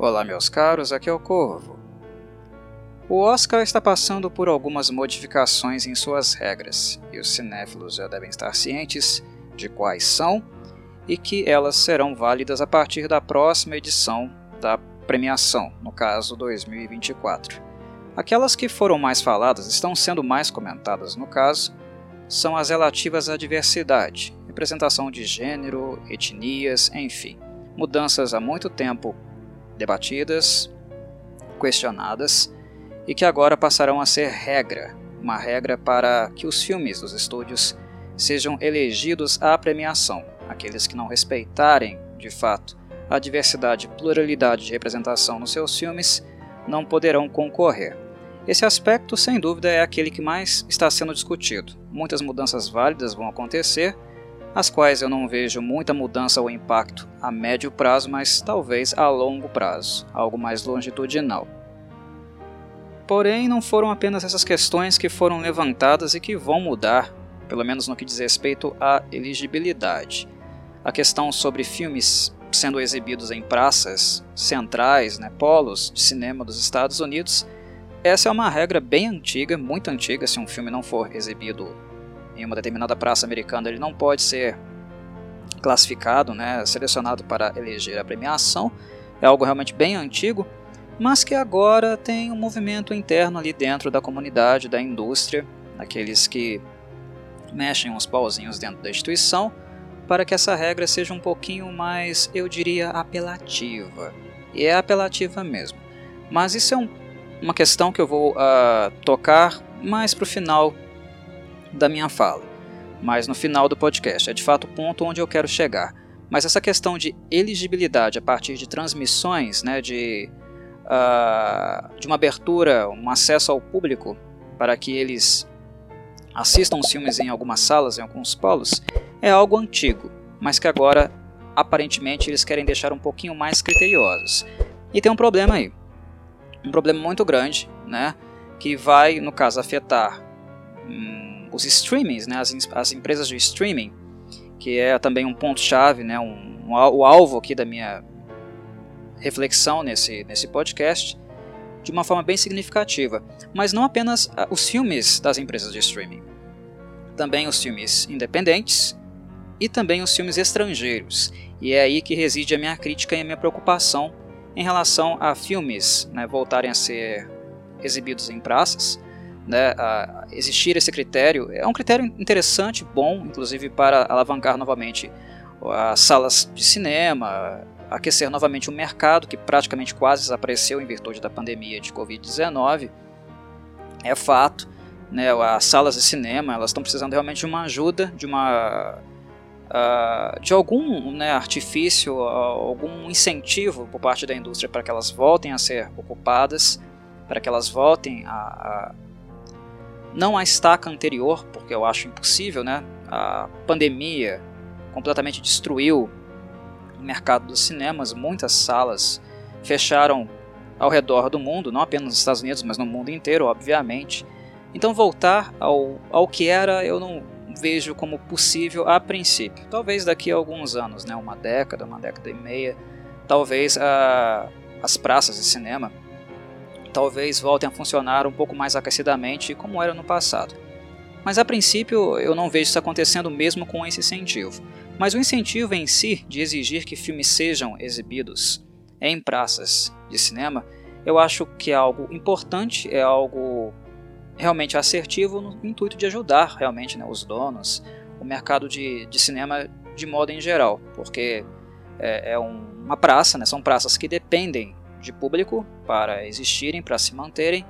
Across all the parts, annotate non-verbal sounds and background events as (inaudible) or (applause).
Olá, meus caros, aqui é o Corvo. O Oscar está passando por algumas modificações em suas regras, e os cinéfilos já devem estar cientes de quais são e que elas serão válidas a partir da próxima edição da premiação, no caso 2024. Aquelas que foram mais faladas, estão sendo mais comentadas no caso, são as relativas à diversidade, representação de gênero, etnias, enfim, mudanças há muito tempo debatidas, questionadas e que agora passarão a ser regra, uma regra para que os filmes dos estúdios sejam elegidos à premiação. Aqueles que não respeitarem, de fato, a diversidade e pluralidade de representação nos seus filmes não poderão concorrer. Esse aspecto, sem dúvida, é aquele que mais está sendo discutido. Muitas mudanças válidas vão acontecer as quais eu não vejo muita mudança ou impacto a médio prazo, mas talvez a longo prazo, algo mais longitudinal. Porém, não foram apenas essas questões que foram levantadas e que vão mudar, pelo menos no que diz respeito à elegibilidade. A questão sobre filmes sendo exibidos em praças centrais, né, polos de cinema dos Estados Unidos, essa é uma regra bem antiga, muito antiga, se um filme não for exibido em uma determinada praça americana, ele não pode ser classificado, né, selecionado para eleger a premiação. É algo realmente bem antigo, mas que agora tem um movimento interno ali dentro da comunidade, da indústria, aqueles que mexem uns pauzinhos dentro da instituição, para que essa regra seja um pouquinho mais, eu diria, apelativa. E é apelativa mesmo. Mas isso é um, uma questão que eu vou uh, tocar mais para o final da minha fala, mas no final do podcast. É de fato o ponto onde eu quero chegar. Mas essa questão de elegibilidade a partir de transmissões, né, de, uh, de uma abertura, um acesso ao público para que eles assistam os filmes em algumas salas, em alguns polos, é algo antigo, mas que agora aparentemente eles querem deixar um pouquinho mais criteriosos. E tem um problema aí, um problema muito grande, né, que vai, no caso, afetar hum, os streamings, né, as, as empresas de streaming, que é também um ponto-chave, né, um, um, o alvo aqui da minha reflexão nesse, nesse podcast, de uma forma bem significativa. Mas não apenas ah, os filmes das empresas de streaming, também os filmes independentes e também os filmes estrangeiros. E é aí que reside a minha crítica e a minha preocupação em relação a filmes né, voltarem a ser exibidos em praças né, existir esse critério é um critério interessante, bom, inclusive para alavancar novamente as salas de cinema, aquecer novamente o mercado que praticamente quase desapareceu em virtude da pandemia de Covid-19. É fato, né, as salas de cinema elas estão precisando realmente de uma ajuda, de uma uh, de algum né, artifício, algum incentivo por parte da indústria para que elas voltem a ser ocupadas, para que elas voltem a, a não a estaca anterior, porque eu acho impossível, né? A pandemia completamente destruiu o mercado dos cinemas, muitas salas fecharam ao redor do mundo, não apenas nos Estados Unidos, mas no mundo inteiro, obviamente. Então voltar ao, ao que era, eu não vejo como possível a princípio. Talvez daqui a alguns anos, né, uma década, uma década e meia, talvez a, as praças de cinema talvez voltem a funcionar um pouco mais aquecidamente como era no passado. Mas a princípio eu não vejo isso acontecendo mesmo com esse incentivo. Mas o incentivo em si de exigir que filmes sejam exibidos em praças de cinema, eu acho que é algo importante, é algo realmente assertivo no intuito de ajudar realmente né, os donos, o mercado de, de cinema de modo em geral, porque é, é um, uma praça, né, são praças que dependem de público para existirem, para se manterem,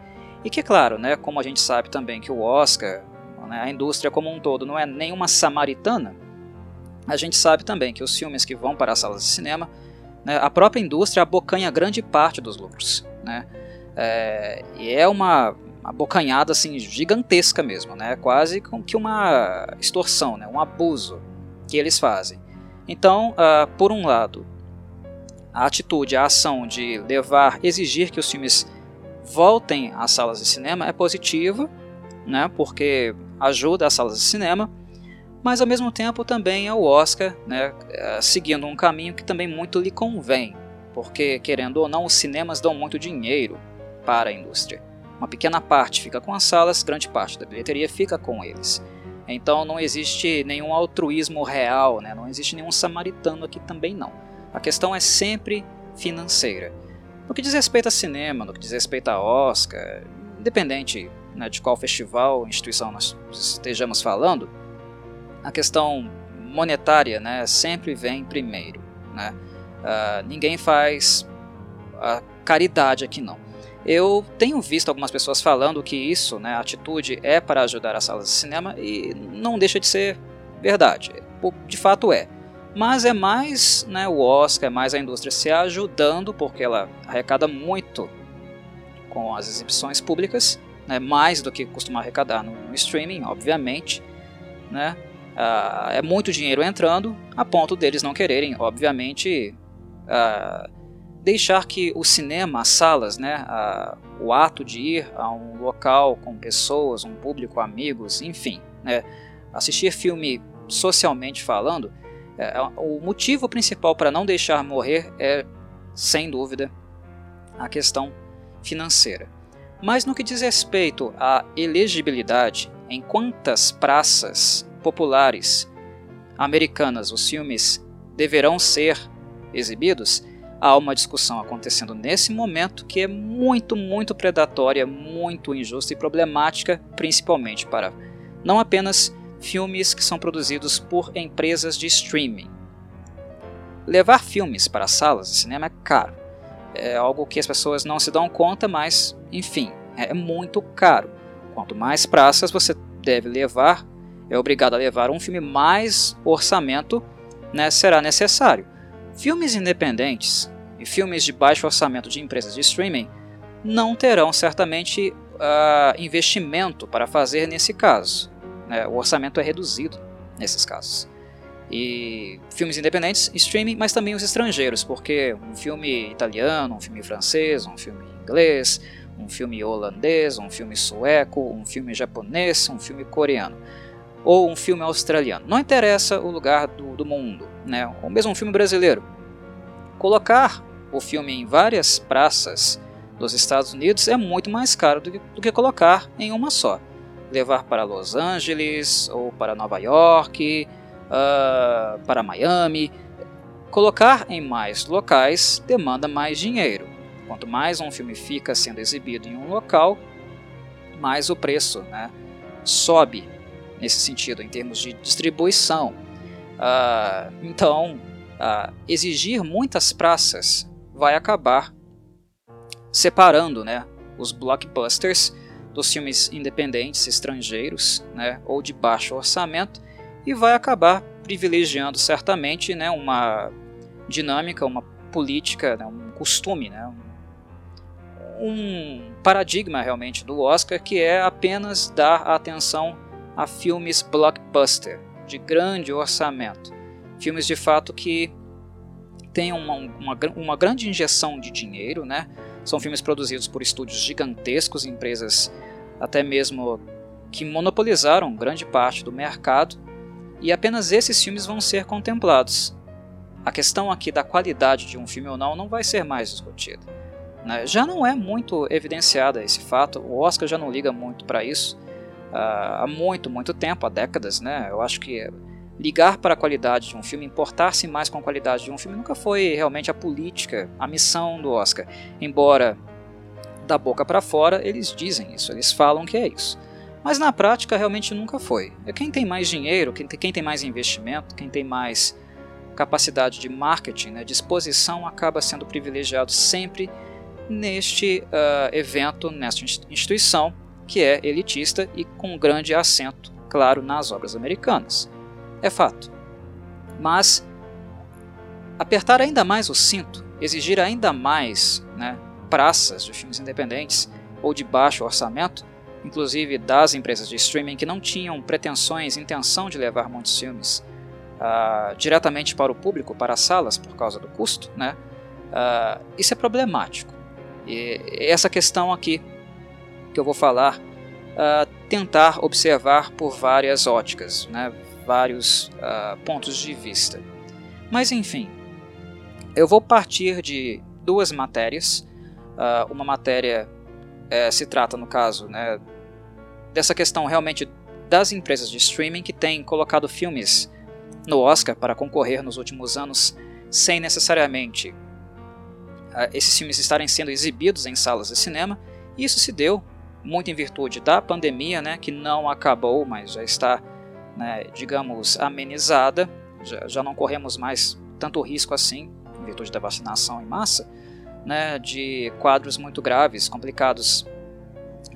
e que, claro, né, como a gente sabe também que o Oscar, né, a indústria como um todo, não é nenhuma samaritana, a gente sabe também que os filmes que vão para as salas de cinema, né, a própria indústria abocanha grande parte dos lucros. Né, é, e é uma abocanhada assim, gigantesca mesmo, né, quase como que uma extorsão, né, um abuso que eles fazem. Então, uh, por um lado, a atitude, a ação de levar, exigir que os filmes voltem às salas de cinema é positiva, né, porque ajuda as salas de cinema, mas ao mesmo tempo também é o Oscar né, é, seguindo um caminho que também muito lhe convém, porque, querendo ou não, os cinemas dão muito dinheiro para a indústria. Uma pequena parte fica com as salas, grande parte da bilheteria fica com eles. Então não existe nenhum altruísmo real, né? não existe nenhum samaritano aqui também não. A questão é sempre financeira. No que diz respeito a cinema, no que diz respeito a Oscar, independente né, de qual festival, instituição nós estejamos falando, a questão monetária né, sempre vem primeiro. Né? Uh, ninguém faz a caridade aqui não. Eu tenho visto algumas pessoas falando que isso, né, a atitude é para ajudar as salas de cinema e não deixa de ser verdade. De fato é. Mas é mais né, o Oscar, é mais a indústria se ajudando, porque ela arrecada muito com as exibições públicas, né, mais do que costuma arrecadar no, no streaming, obviamente. Né? Uh, é muito dinheiro entrando, a ponto deles não quererem, obviamente, uh, deixar que o cinema, as salas, né, o ato de ir a um local com pessoas, um público, amigos, enfim, né, assistir filme socialmente falando, é, é, o motivo principal para não deixar morrer é, sem dúvida, a questão financeira. Mas no que diz respeito à elegibilidade, em quantas praças populares americanas os filmes deverão ser exibidos, há uma discussão acontecendo nesse momento que é muito, muito predatória, muito injusta e problemática, principalmente para não apenas filmes que são produzidos por empresas de streaming. Levar filmes para salas de cinema é caro. É algo que as pessoas não se dão conta, mas, enfim, é muito caro. Quanto mais praças você deve levar, é obrigado a levar um filme, mais orçamento né, será necessário. Filmes independentes e filmes de baixo orçamento de empresas de streaming não terão certamente uh, investimento para fazer nesse caso. Né? O orçamento é reduzido nesses casos. E filmes independentes, streaming, mas também os estrangeiros, porque um filme italiano, um filme francês, um filme inglês, um filme holandês, um filme sueco, um filme japonês, um filme coreano ou um filme australiano. Não interessa o lugar do, do mundo, né? ou mesmo um filme brasileiro. Colocar o filme em várias praças dos Estados Unidos é muito mais caro do que, do que colocar em uma só levar para Los Angeles ou para Nova York, uh, para Miami. Colocar em mais locais demanda mais dinheiro. Quanto mais um filme fica sendo exibido em um local, mais o preço né, sobe nesse sentido, em termos de distribuição. Uh, então, uh, exigir muitas praças vai acabar separando né, os blockbusters dos filmes independentes estrangeiros, né, ou de baixo orçamento, e vai acabar privilegiando certamente né, uma dinâmica, uma política, né, um costume, né, um paradigma realmente do Oscar que é apenas dar atenção a filmes blockbuster, de grande orçamento. Filmes de fato que têm uma, uma, uma grande injeção de dinheiro, né? São filmes produzidos por estúdios gigantescos, empresas até mesmo que monopolizaram grande parte do mercado, e apenas esses filmes vão ser contemplados. A questão aqui da qualidade de um filme ou não não vai ser mais discutida. Né? Já não é muito evidenciada esse fato, o Oscar já não liga muito para isso uh, há muito, muito tempo, há décadas. Né? Eu acho que ligar para a qualidade de um filme, importar-se mais com a qualidade de um filme, nunca foi realmente a política, a missão do Oscar. Embora da boca para fora, eles dizem isso, eles falam que é isso. Mas na prática realmente nunca foi. É quem tem mais dinheiro, quem tem, mais investimento, quem tem mais capacidade de marketing, né, de exposição, acaba sendo privilegiado sempre neste uh, evento, nesta instituição, que é elitista e com grande acento, claro, nas obras americanas. É fato. Mas apertar ainda mais o cinto, exigir ainda mais né, praças de filmes independentes ou de baixo orçamento, inclusive das empresas de streaming que não tinham pretensões, intenção de levar muitos filmes uh, diretamente para o público, para as salas, por causa do custo, né? Uh, isso é problemático. E essa questão aqui que eu vou falar, uh, tentar observar por várias óticas, né? vários pontos de vista. Mas enfim, eu vou partir de duas matérias. Uh, uma matéria é, se trata, no caso, né, dessa questão realmente das empresas de streaming que têm colocado filmes no Oscar para concorrer nos últimos anos sem necessariamente uh, esses filmes estarem sendo exibidos em salas de cinema. Isso se deu muito em virtude da pandemia, né, que não acabou, mas já está, né, digamos, amenizada. Já, já não corremos mais tanto risco assim, em virtude da vacinação em massa, né, de quadros muito graves, complicados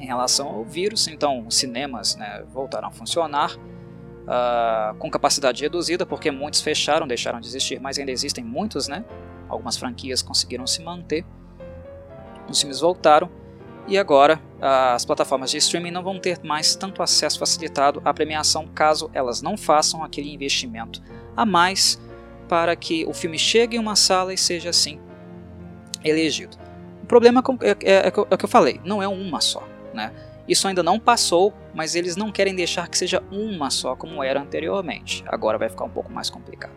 em relação ao vírus. Então, os cinemas né, voltaram a funcionar uh, com capacidade reduzida, porque muitos fecharam, deixaram de existir, mas ainda existem muitos, né? Algumas franquias conseguiram se manter. Os filmes voltaram e agora as plataformas de streaming não vão ter mais tanto acesso facilitado à premiação caso elas não façam aquele investimento a mais para que o filme chegue em uma sala e seja assim elegido. O problema é, é, é, é, o que eu falei, não é uma só. Né? Isso ainda não passou, mas eles não querem deixar que seja uma só como era anteriormente. Agora vai ficar um pouco mais complicado.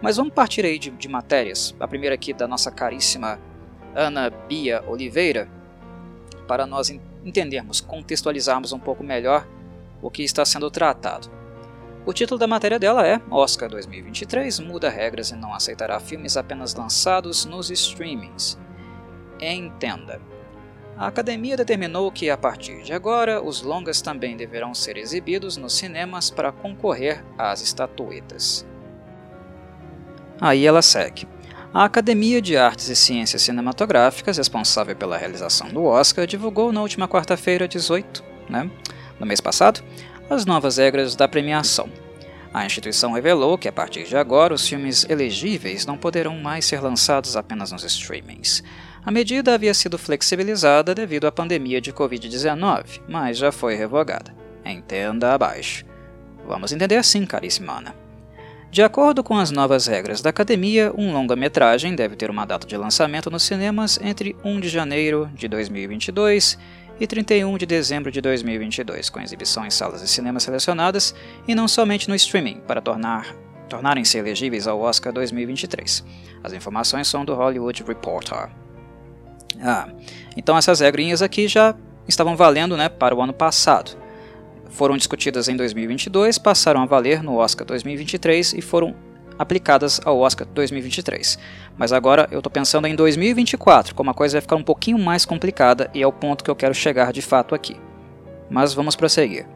Mas vamos partir aí de, de matérias. A primeira aqui da nossa caríssima Ana Bia Oliveira, para nós entendermos, contextualizarmos um pouco melhor o que está sendo tratado. O título da matéria dela é Oscar 2023 muda regras e não aceitará filmes apenas lançados nos streamings. Entenda. A academia determinou que, a partir de agora, os longas também deverão ser exibidos nos cinemas para concorrer às estatuetas. Aí ela segue. A Academia de Artes e Ciências Cinematográficas, responsável pela realização do Oscar, divulgou na última quarta-feira, 18, né, no mês passado, as novas regras da premiação. A instituição revelou que a partir de agora os filmes elegíveis não poderão mais ser lançados apenas nos streamings. A medida havia sido flexibilizada devido à pandemia de Covid-19, mas já foi revogada. Entenda abaixo. Vamos entender assim, caríssima Ana. De acordo com as novas regras da academia, um longa-metragem deve ter uma data de lançamento nos cinemas entre 1 de janeiro de 2022 e 31 de dezembro de 2022, com exibição em salas de cinema selecionadas e não somente no streaming, para tornar tornarem-se elegíveis ao Oscar 2023. As informações são do Hollywood Reporter. Ah, então essas regrinhas aqui já estavam valendo né, para o ano passado foram discutidas em 2022, passaram a valer no Oscar 2023 e foram aplicadas ao Oscar 2023. Mas agora eu estou pensando em 2024, como a coisa vai ficar um pouquinho mais complicada e é o ponto que eu quero chegar de fato aqui. Mas vamos prosseguir.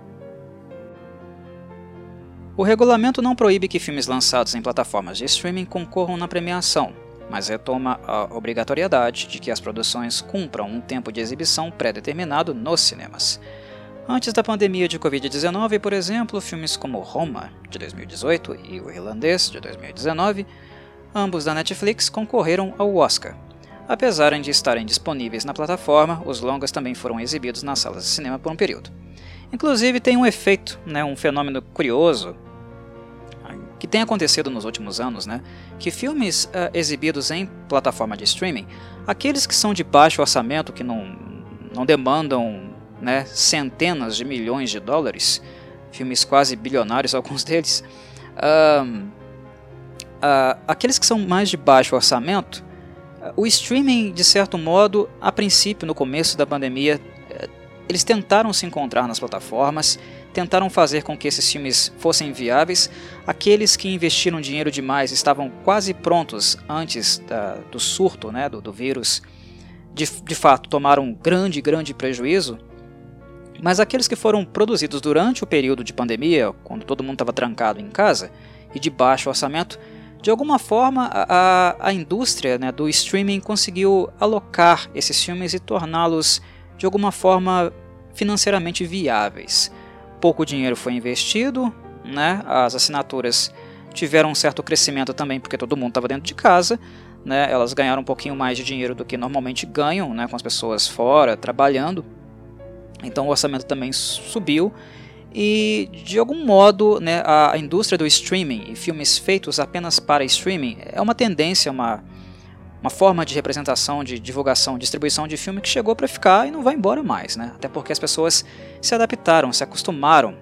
O regulamento não proíbe que filmes lançados em plataformas de streaming concorram na premiação, mas retoma a obrigatoriedade de que as produções cumpram um tempo de exibição pré-determinado nos cinemas. Antes da pandemia de Covid-19, por exemplo, filmes como Roma, de 2018, e O Irlandês, de 2019, ambos da Netflix, concorreram ao Oscar. Apesar de estarem disponíveis na plataforma, os longas também foram exibidos nas salas de cinema por um período. Inclusive, tem um efeito, né, um fenômeno curioso que tem acontecido nos últimos anos, né, que filmes uh, exibidos em plataforma de streaming, aqueles que são de baixo orçamento, que não, não demandam né, centenas de milhões de dólares, filmes quase bilionários, (laughs) alguns deles. Uh, uh, aqueles que são mais de baixo orçamento, o streaming, de certo modo, a princípio, no começo da pandemia, eh, eles tentaram se encontrar nas plataformas, tentaram fazer com que esses filmes fossem viáveis. Aqueles que investiram dinheiro demais estavam quase prontos antes da, do surto né, do, do vírus. De, de fato, tomaram um grande, grande prejuízo mas aqueles que foram produzidos durante o período de pandemia, quando todo mundo estava trancado em casa e de baixo orçamento, de alguma forma a, a indústria né, do streaming conseguiu alocar esses filmes e torná-los de alguma forma financeiramente viáveis. Pouco dinheiro foi investido, né, as assinaturas tiveram um certo crescimento também porque todo mundo estava dentro de casa, né, elas ganharam um pouquinho mais de dinheiro do que normalmente ganham né, com as pessoas fora trabalhando. Então o orçamento também subiu. E de algum modo né, a indústria do streaming e filmes feitos apenas para streaming é uma tendência, uma, uma forma de representação, de divulgação, distribuição de filme que chegou para ficar e não vai embora mais, né? até porque as pessoas se adaptaram, se acostumaram,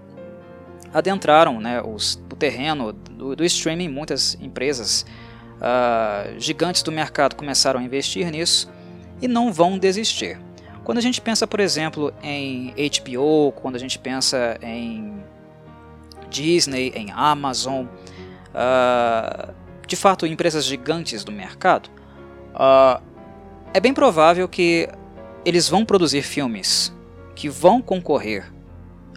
adentraram né, os, o terreno do, do streaming, muitas empresas uh, gigantes do mercado começaram a investir nisso e não vão desistir. Quando a gente pensa, por exemplo, em HBO, quando a gente pensa em Disney, em Amazon, uh, de fato empresas gigantes do mercado, uh, é bem provável que eles vão produzir filmes que vão concorrer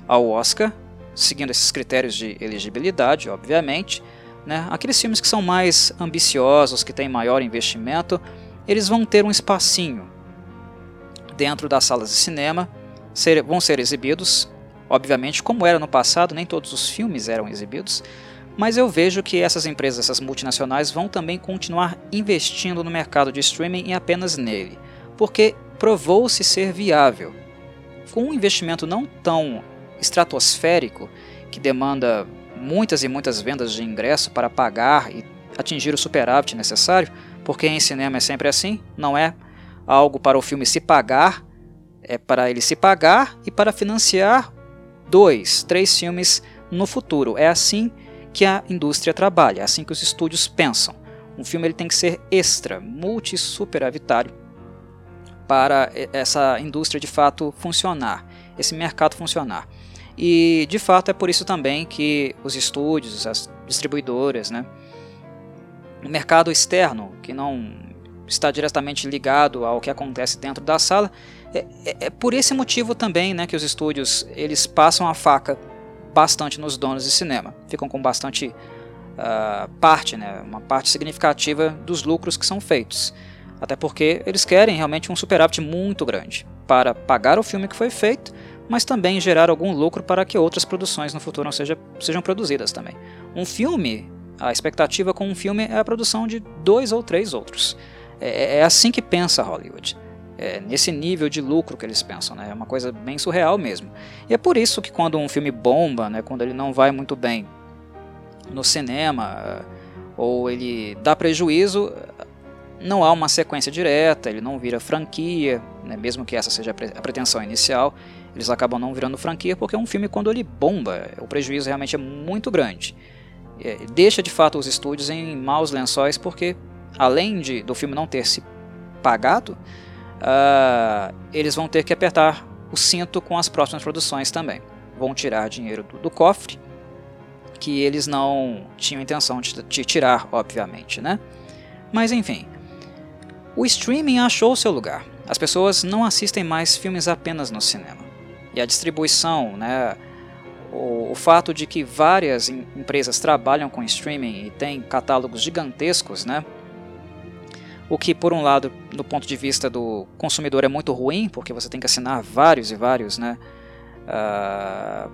ao Oscar, seguindo esses critérios de elegibilidade, obviamente. Né? Aqueles filmes que são mais ambiciosos, que têm maior investimento, eles vão ter um espacinho dentro das salas de cinema, ser, vão ser exibidos. Obviamente, como era no passado, nem todos os filmes eram exibidos, mas eu vejo que essas empresas, essas multinacionais, vão também continuar investindo no mercado de streaming e apenas nele, porque provou-se ser viável. Com um investimento não tão estratosférico, que demanda muitas e muitas vendas de ingresso para pagar e atingir o superávit necessário, porque em cinema é sempre assim, não é algo para o filme se pagar, é para ele se pagar e para financiar dois, três filmes no futuro. É assim que a indústria trabalha, assim que os estúdios pensam. Um filme ele tem que ser extra, multi-superavitário para essa indústria de fato funcionar, esse mercado funcionar. E de fato é por isso também que os estúdios, as distribuidoras, né, o mercado externo, que não está diretamente ligado ao que acontece dentro da sala, é, é, é por esse motivo também né, que os estúdios eles passam a faca bastante nos donos de cinema, ficam com bastante uh, parte, né, uma parte significativa dos lucros que são feitos. Até porque eles querem realmente um superávit muito grande para pagar o filme que foi feito mas também gerar algum lucro para que outras produções no futuro seja, sejam produzidas também. Um filme, a expectativa com um filme é a produção de dois ou três outros. É, é assim que pensa Hollywood. É nesse nível de lucro que eles pensam, né? é uma coisa bem surreal mesmo. E é por isso que quando um filme bomba, né, quando ele não vai muito bem no cinema, ou ele dá prejuízo, não há uma sequência direta, ele não vira franquia, né, mesmo que essa seja a pretensão inicial, eles acabam não virando franquia porque é um filme quando ele bomba, o prejuízo realmente é muito grande. É, deixa de fato os estúdios em maus lençóis porque, além de, do filme não ter se pagado, uh, eles vão ter que apertar o cinto com as próximas produções também. Vão tirar dinheiro do, do cofre que eles não tinham intenção de, de tirar, obviamente, né? Mas enfim, o streaming achou seu lugar. As pessoas não assistem mais filmes apenas no cinema e a distribuição, né, o, o fato de que várias em, empresas trabalham com streaming e têm catálogos gigantescos, né, o que por um lado, do ponto de vista do consumidor é muito ruim, porque você tem que assinar vários e vários, né, uh,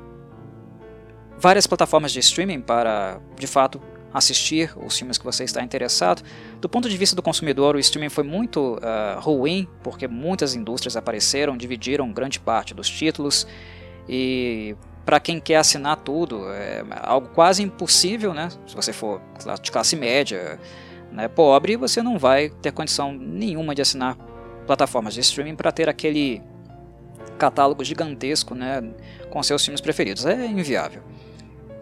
várias plataformas de streaming para, de fato, assistir os filmes que você está interessado. Do ponto de vista do consumidor, o streaming foi muito uh, ruim, porque muitas indústrias apareceram, dividiram grande parte dos títulos, e para quem quer assinar tudo, é algo quase impossível, né? Se você for de classe média, né, pobre, você não vai ter condição nenhuma de assinar plataformas de streaming para ter aquele catálogo gigantesco, né, com seus filmes preferidos. É inviável.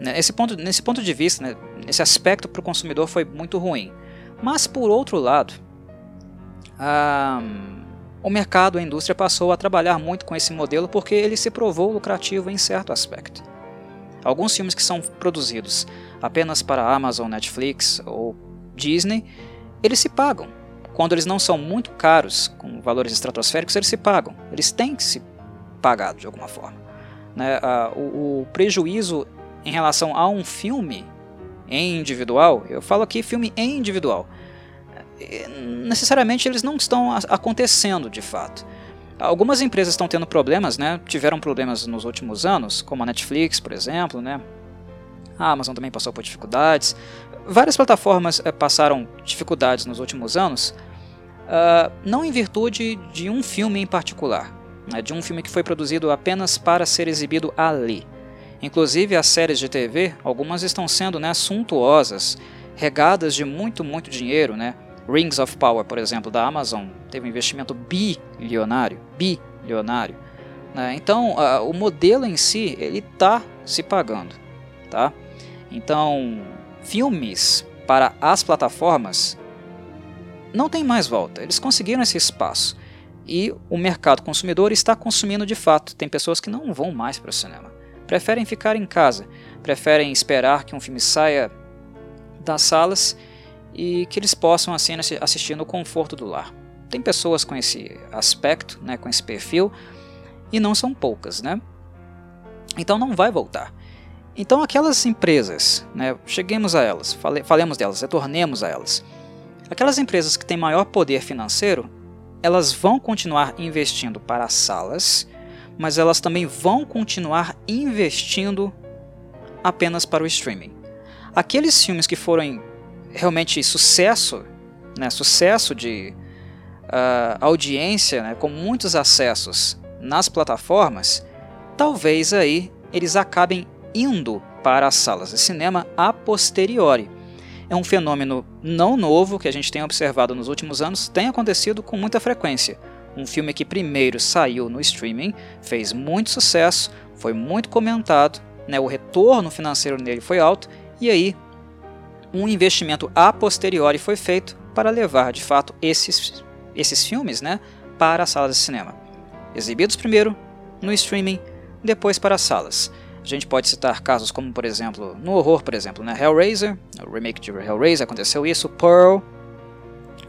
Né, esse ponto, nesse ponto de vista, né, nesse aspecto para o consumidor foi muito ruim. Mas por outro lado, o mercado, a indústria passou a trabalhar muito com esse modelo porque ele se provou lucrativo em certo aspecto. Alguns filmes que são produzidos apenas para Amazon, Netflix ou Disney, eles se pagam. Quando eles não são muito caros, com valores estratosféricos, eles se pagam. Eles têm que se pagar de alguma forma. Né? o, o prejuízo em relação a um filme em individual, eu falo aqui filme em individual, necessariamente eles não estão acontecendo de fato. Algumas empresas estão tendo problemas, né? tiveram problemas nos últimos anos, como a Netflix, por exemplo, né? a Amazon também passou por dificuldades. Várias plataformas é, passaram dificuldades nos últimos anos, uh, não em virtude de um filme em particular, né? de um filme que foi produzido apenas para ser exibido ali. Inclusive as séries de TV, algumas estão sendo né, suntuosas, regadas de muito, muito dinheiro. Né? Rings of Power, por exemplo, da Amazon, teve um investimento bilionário. bilionário. Né? Então, uh, o modelo em si, ele está se pagando. Tá? Então, filmes para as plataformas, não tem mais volta. Eles conseguiram esse espaço. E o mercado consumidor está consumindo de fato. Tem pessoas que não vão mais para o cinema. Preferem ficar em casa, preferem esperar que um filme saia das salas e que eles possam assim assistir no conforto do lar. Tem pessoas com esse aspecto, né, com esse perfil, e não são poucas, né? Então não vai voltar. Então aquelas empresas, né, cheguemos a elas, fale, falemos delas, retornemos a elas. Aquelas empresas que têm maior poder financeiro, elas vão continuar investindo para as salas, mas elas também vão continuar investindo apenas para o streaming. Aqueles filmes que foram realmente sucesso, né, sucesso de uh, audiência, né, com muitos acessos nas plataformas, talvez aí eles acabem indo para as salas de cinema a posteriori. É um fenômeno não novo que a gente tem observado nos últimos anos, tem acontecido com muita frequência. Um filme que primeiro saiu no streaming, fez muito sucesso, foi muito comentado, né, o retorno financeiro nele foi alto, e aí um investimento a posteriori foi feito para levar de fato esses, esses filmes né, para as salas de cinema. Exibidos primeiro no streaming, depois para as salas. A gente pode citar casos como, por exemplo, no horror, por exemplo, né? Hellraiser, o remake de Hellraiser aconteceu isso, Pearl,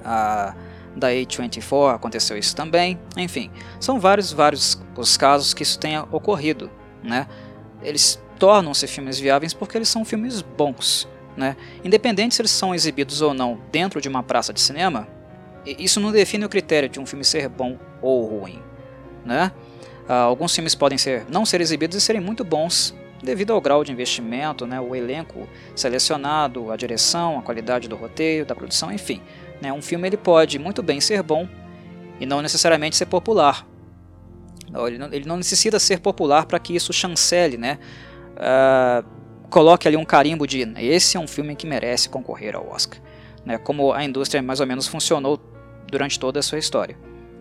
a, da A24 aconteceu isso também, enfim, são vários, vários os casos que isso tenha ocorrido, né? Eles tornam-se filmes viáveis porque eles são filmes bons, né? Independente se eles são exibidos ou não dentro de uma praça de cinema, isso não define o critério de um filme ser bom ou ruim, né? Uh, alguns filmes podem ser, não ser exibidos e serem muito bons devido ao grau de investimento, né, o elenco selecionado, a direção, a qualidade do roteiro, da produção, enfim. Né, um filme ele pode muito bem ser bom e não necessariamente ser popular. Ele não, ele não necessita ser popular para que isso chancele, né, uh, coloque ali um carimbo de esse é um filme que merece concorrer ao Oscar, né, como a indústria mais ou menos funcionou durante toda a sua história.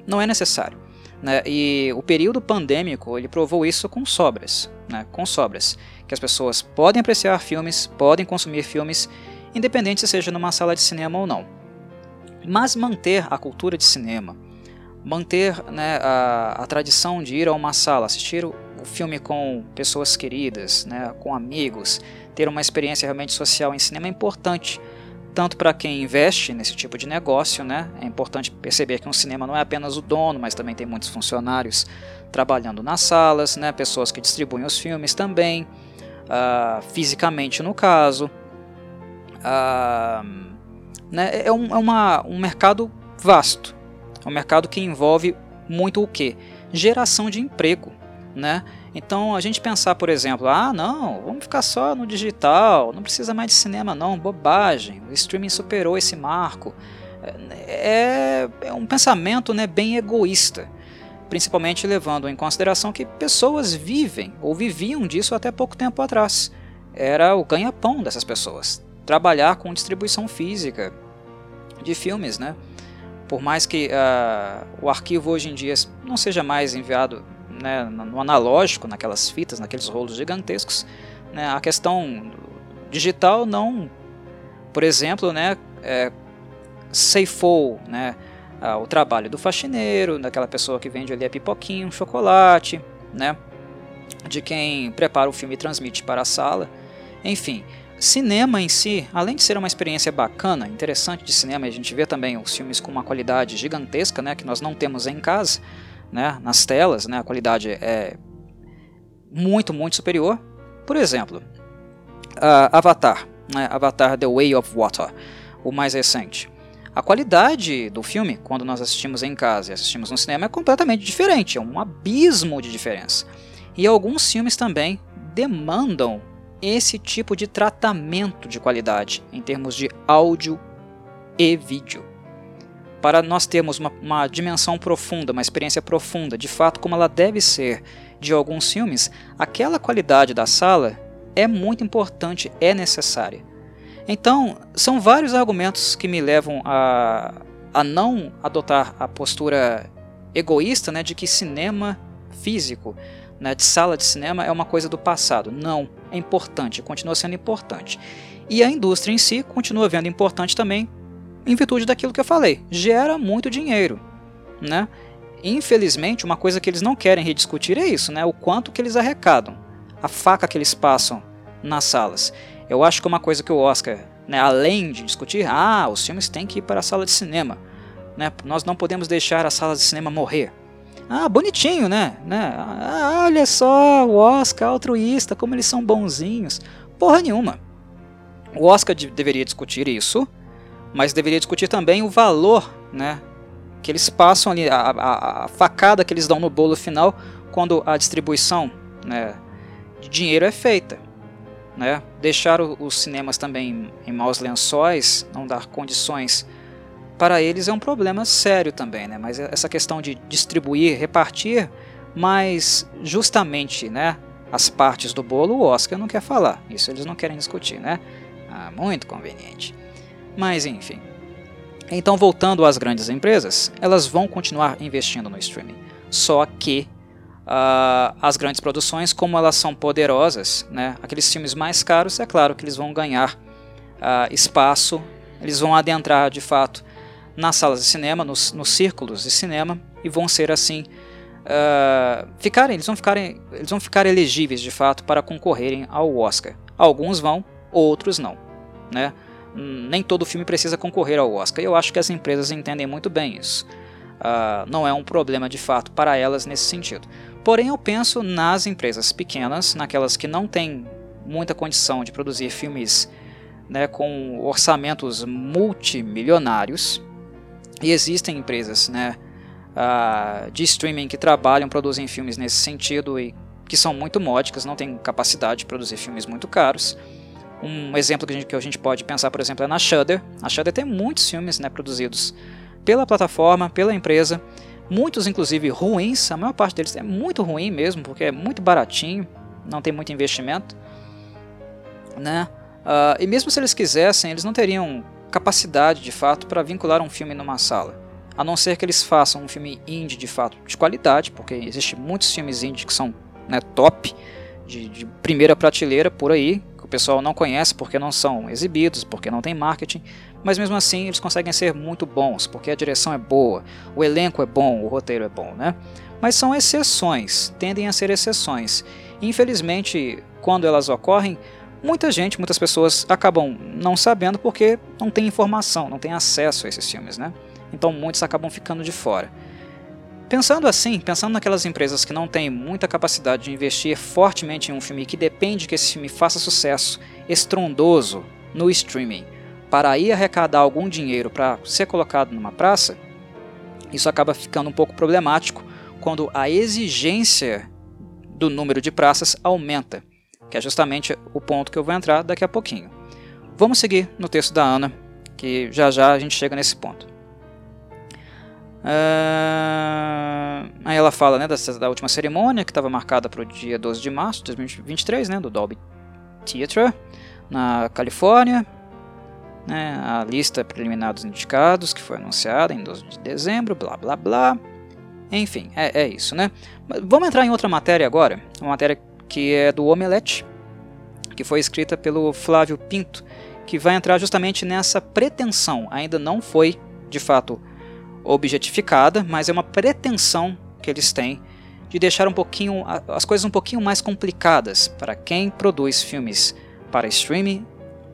Não é necessário. Né? E o período pandêmico ele provou isso com sobras, né? com sobras, que as pessoas podem apreciar filmes, podem consumir filmes, independente se seja numa sala de cinema ou não. Mas manter a cultura de cinema, manter né, a, a tradição de ir a uma sala, assistir o, o filme com pessoas queridas, né, com amigos, ter uma experiência realmente social em cinema é importante tanto para quem investe nesse tipo de negócio, né? É importante perceber que um cinema não é apenas o dono, mas também tem muitos funcionários trabalhando nas salas, né? Pessoas que distribuem os filmes também, uh, fisicamente no caso. Uh, né? É, um, é uma, um mercado vasto, é um mercado que envolve muito o que? Geração de emprego, né? Então a gente pensar, por exemplo, ah, não, vamos ficar só no digital, não precisa mais de cinema, não, bobagem, o streaming superou esse marco. É, é um pensamento né, bem egoísta, principalmente levando em consideração que pessoas vivem ou viviam disso até pouco tempo atrás. Era o ganha-pão dessas pessoas, trabalhar com distribuição física de filmes, né? Por mais que uh, o arquivo hoje em dia não seja mais enviado né, no analógico, naquelas fitas, naqueles rolos gigantescos, né, a questão digital não, por exemplo, né, é, ceifou né, o trabalho do faxineiro, daquela pessoa que vende ali a pipoquinha, um chocolate, né, de quem prepara o filme e transmite para a sala, enfim. Cinema em si, além de ser uma experiência bacana, interessante de cinema, a gente vê também os filmes com uma qualidade gigantesca, né, que nós não temos em casa, né, nas telas, né, a qualidade é muito, muito superior. Por exemplo, uh, Avatar, né, Avatar The Way of Water, o mais recente. A qualidade do filme, quando nós assistimos em casa e assistimos no cinema, é completamente diferente, é um abismo de diferença. E alguns filmes também demandam esse tipo de tratamento de qualidade em termos de áudio e vídeo para nós termos uma, uma, dimensão profunda, uma experiência profunda, de fato como ela deve ser de alguns filmes, aquela qualidade da sala é muito importante, é necessária. Então, são vários argumentos que me levam a, a não adotar a postura egoísta né, de que cinema físico, né, de sala de cinema, é uma coisa do passado. Não, é importante, continua sendo importante. E a indústria em si continua vendo importante também, em virtude daquilo que eu falei, gera muito dinheiro, né? Infelizmente, uma coisa que eles não querem rediscutir é isso, né? O quanto que eles arrecadam, a faca que eles passam nas salas. Eu acho que uma coisa que o Oscar, né, além de discutir, ah, os filmes têm que ir para a sala de cinema, né? Nós não podemos deixar as salas de cinema morrer. Ah, bonitinho, né? né? Ah, olha só, o Oscar altruísta, como eles são bonzinhos. Porra nenhuma. O Oscar de deveria discutir isso, mas deveria discutir também o valor, né? Que eles passam ali, a, a, a facada que eles dão no bolo final quando a distribuição né, de dinheiro é feita. Né? Deixar o, os cinemas também em maus lençóis, não dar condições para eles é um problema sério também, né? Mas essa questão de distribuir, repartir, mas justamente, né, as partes do bolo, o Oscar não quer falar. Isso eles não querem discutir, né? Ah, muito conveniente. Mas enfim. Então, voltando às grandes empresas, elas vão continuar investindo no streaming. Só que uh, as grandes produções, como elas são poderosas, né, aqueles filmes mais caros, é claro que eles vão ganhar uh, espaço, eles vão adentrar de fato nas salas de cinema, nos, nos círculos de cinema, e vão ser assim. Uh, ficarem, eles vão ficarem, eles vão ficar elegíveis de fato para concorrerem ao Oscar. Alguns vão, outros não, né? Nem todo filme precisa concorrer ao Oscar. E eu acho que as empresas entendem muito bem isso. Uh, não é um problema de fato para elas nesse sentido. Porém, eu penso nas empresas pequenas, naquelas que não têm muita condição de produzir filmes né, com orçamentos multimilionários, e existem empresas né, uh, de streaming que trabalham, produzem filmes nesse sentido e que são muito módicas, não têm capacidade de produzir filmes muito caros. Um exemplo que a gente, que a gente pode pensar, por exemplo, é na Shudder. A Shudder tem muitos filmes né, produzidos pela plataforma, pela empresa, muitos inclusive ruins, a maior parte deles é muito ruim mesmo, porque é muito baratinho, não tem muito investimento. Né? Uh, e mesmo se eles quisessem, eles não teriam capacidade de fato para vincular um filme numa sala. A não ser que eles façam um filme indie de fato de qualidade, porque existem muitos filmes indie que são né, top, de, de primeira prateleira por aí, que o pessoal não conhece porque não são exibidos, porque não tem marketing, mas mesmo assim eles conseguem ser muito bons, porque a direção é boa, o elenco é bom, o roteiro é bom, né? Mas são exceções, tendem a ser exceções. infelizmente, quando elas ocorrem, muita gente, muitas pessoas acabam não sabendo porque não tem informação, não tem acesso a esses filmes, né? Então muitos acabam ficando de fora. Pensando assim, pensando naquelas empresas que não têm muita capacidade de investir fortemente em um filme que depende que esse filme faça sucesso estrondoso no streaming para aí arrecadar algum dinheiro para ser colocado numa praça, isso acaba ficando um pouco problemático quando a exigência do número de praças aumenta que é justamente o ponto que eu vou entrar daqui a pouquinho. Vamos seguir no texto da Ana, que já já a gente chega nesse ponto. Uh, aí ela fala né, da, da última cerimônia, que estava marcada para o dia 12 de março de 2023, né, do Dolby Theatre, na Califórnia. Né, a lista preliminar dos indicados, que foi anunciada em 12 de dezembro, blá blá blá. Enfim, é, é isso, né? Vamos entrar em outra matéria agora, uma matéria que é do Omelete, que foi escrita pelo Flávio Pinto, que vai entrar justamente nessa pretensão. Ainda não foi, de fato, objetificada, mas é uma pretensão que eles têm de deixar um pouquinho as coisas um pouquinho mais complicadas para quem produz filmes para streaming,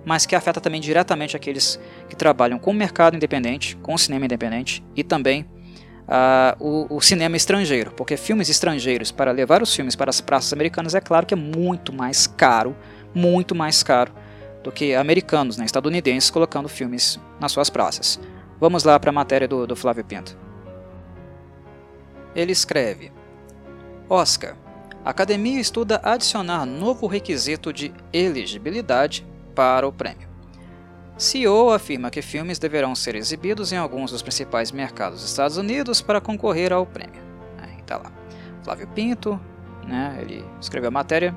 mas que afeta também diretamente aqueles que trabalham com o mercado independente, com o cinema independente e também uh, o, o, cinema estrangeiro, porque filmes estrangeiros, para levar os filmes para as praças americanas, é claro que é muito mais caro, muito mais caro do que americanos, né, estadunidenses, colocando filmes nas suas praças. Vamos lá para a matéria do, do Flávio Pinto. Ele escreve: Oscar. A academia estuda adicionar novo requisito de elegibilidade para o prêmio. CEO afirma que filmes deverão ser exibidos em alguns dos principais mercados dos Estados Unidos para concorrer ao prêmio. Aí tá lá. Flávio Pinto, né, ele escreveu a matéria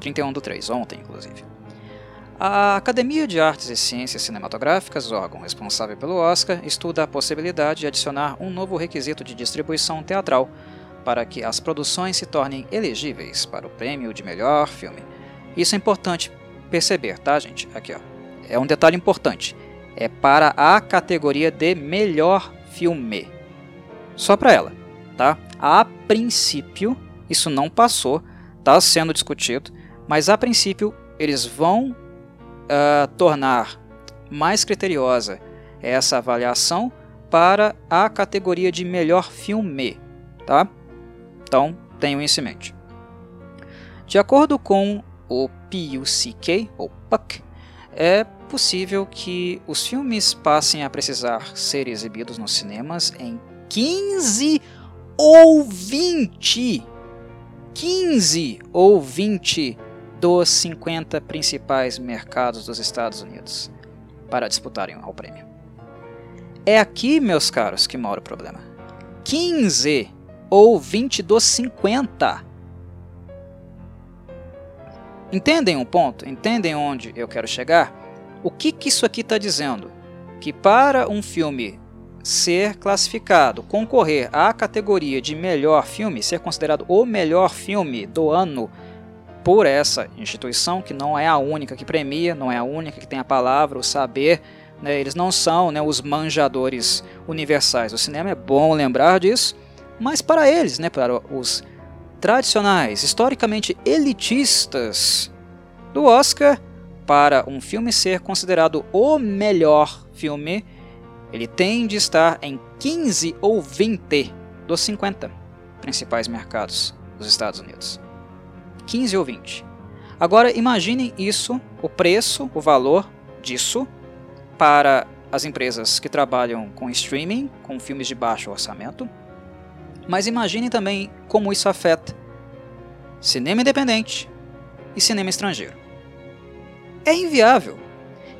31 do 3, ontem inclusive. A Academia de Artes e Ciências Cinematográficas, órgão responsável pelo Oscar, estuda a possibilidade de adicionar um novo requisito de distribuição teatral para que as produções se tornem elegíveis para o prêmio de melhor filme. Isso é importante perceber, tá, gente? Aqui, ó. É um detalhe importante. É para a categoria de melhor filme. Só para ela, tá? A princípio, isso não passou, está sendo discutido, mas a princípio eles vão uh, tornar mais criteriosa essa avaliação para a categoria de melhor filme, tá? Então, tenham isso em mente. De acordo com o PUCK, ou PUC, é possível que os filmes passem a precisar ser exibidos nos cinemas em 15 ou 20 15 ou 20 dos 50 principais mercados dos Estados Unidos para disputarem ao prêmio. É aqui, meus caros, que mora o problema. 15 ou 20 dos 50. Entendem um ponto? Entendem onde eu quero chegar? O que, que isso aqui está dizendo? Que para um filme ser classificado, concorrer à categoria de melhor filme, ser considerado o melhor filme do ano por essa instituição, que não é a única que premia, não é a única que tem a palavra, o saber, né, eles não são né, os manjadores universais do cinema, é bom lembrar disso, mas para eles, né, para os tradicionais, historicamente elitistas do Oscar, para um filme ser considerado o melhor filme, ele tem de estar em 15 ou 20 dos 50 principais mercados dos Estados Unidos. 15 ou 20. Agora imaginem isso, o preço, o valor disso para as empresas que trabalham com streaming, com filmes de baixo orçamento. Mas imaginem também como isso afeta cinema independente e cinema estrangeiro. É inviável.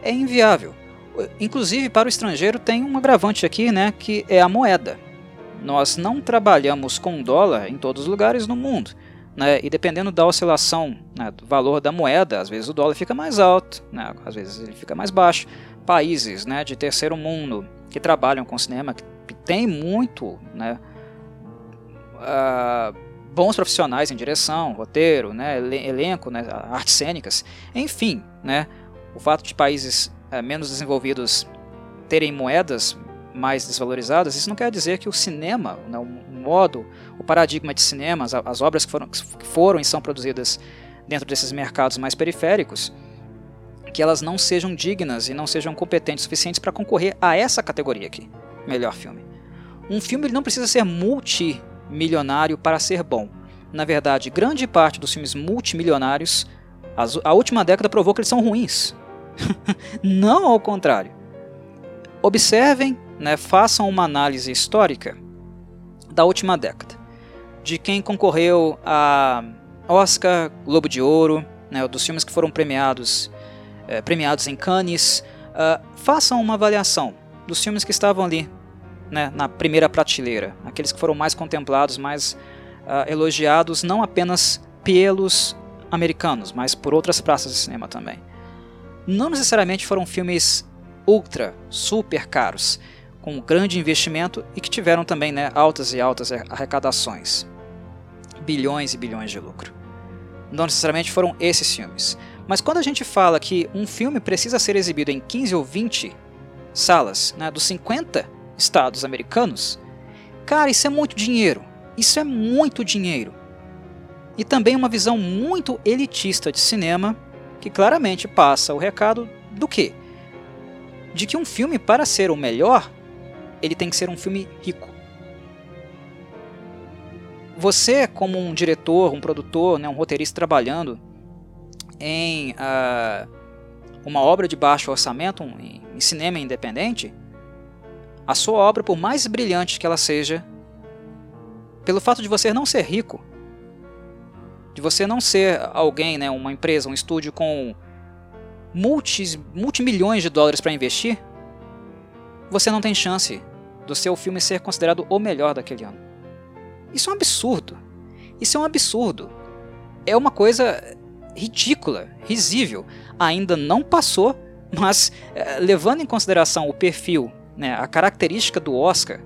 É inviável. Inclusive, para o estrangeiro tem um agravante aqui, né, que é a moeda. Nós não trabalhamos com dólar em todos os lugares no mundo. Né, e dependendo da oscilação né, do valor da moeda, às vezes o dólar fica mais alto, né, às vezes ele fica mais baixo. Países né, de terceiro mundo que trabalham com cinema, que tem muito né, uh, bons profissionais em direção, roteiro, né, elenco, né, artes cênicas, enfim, né, o fato de países é, menos desenvolvidos terem moedas mais desvalorizadas, isso não quer dizer que o cinema, né, o modo, o paradigma de cinema, as, as obras que foram, que foram e são produzidas dentro desses mercados mais periféricos, que elas não sejam dignas e não sejam competentes suficientes para concorrer a essa categoria aqui, melhor filme. Um filme não precisa ser multimilionário para ser bom. Na verdade, grande parte dos filmes multimilionários, a última década provou que eles são ruins. (laughs) não ao contrário. Observem, né, façam uma análise histórica da última década, de quem concorreu a Oscar, Globo de Ouro, né, dos filmes que foram premiados, é, premiados em Cannes. Uh, façam uma avaliação dos filmes que estavam ali né, na primeira prateleira, aqueles que foram mais contemplados, mais uh, elogiados, não apenas pelos americanos, mas por outras praças de cinema também não necessariamente foram filmes ultra, super caros, com grande investimento e que tiveram também né, altas e altas arrecadações. Bilhões e bilhões de lucro. Não necessariamente foram esses filmes. Mas quando a gente fala que um filme precisa ser exibido em 15 ou 20 salas né, dos 50 estados americanos, cara, isso é muito dinheiro. Isso é muito dinheiro. E também uma visão muito elitista de cinema que claramente passa o recado do quê? De que um filme, para ser o melhor, ele tem que ser um filme rico. Você, como um diretor, um produtor, né, um roteirista trabalhando em uh, uma obra de baixo orçamento, um, em cinema independente, a sua obra, por mais brilhante que ela seja, pelo fato de você não ser rico, de você não ser alguém, né, uma empresa, um estúdio com multis, multimilhões de dólares para investir, você não tem chance do seu filme ser considerado o melhor daquele ano. Isso é um absurdo. Isso é um absurdo. É uma coisa ridícula, risível. Ainda não passou, mas é, levando em consideração o perfil, né, a característica do Oscar,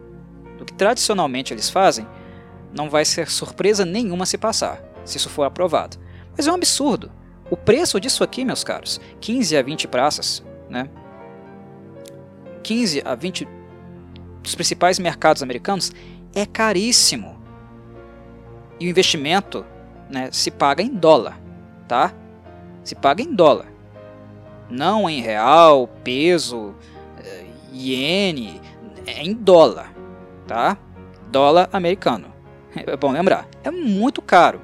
do que tradicionalmente eles fazem, não vai ser surpresa nenhuma se passar se isso for aprovado. Mas é um absurdo. O preço disso aqui, meus caros, 15 a 20 praças, né? 15 a 20 dos principais mercados americanos é caríssimo. E o investimento né, se paga em dólar, tá? Se paga em dólar. Não em real, peso, eh, iene, é em dólar, tá? Dólar americano. (laughs) É bom lembrar, é muito caro.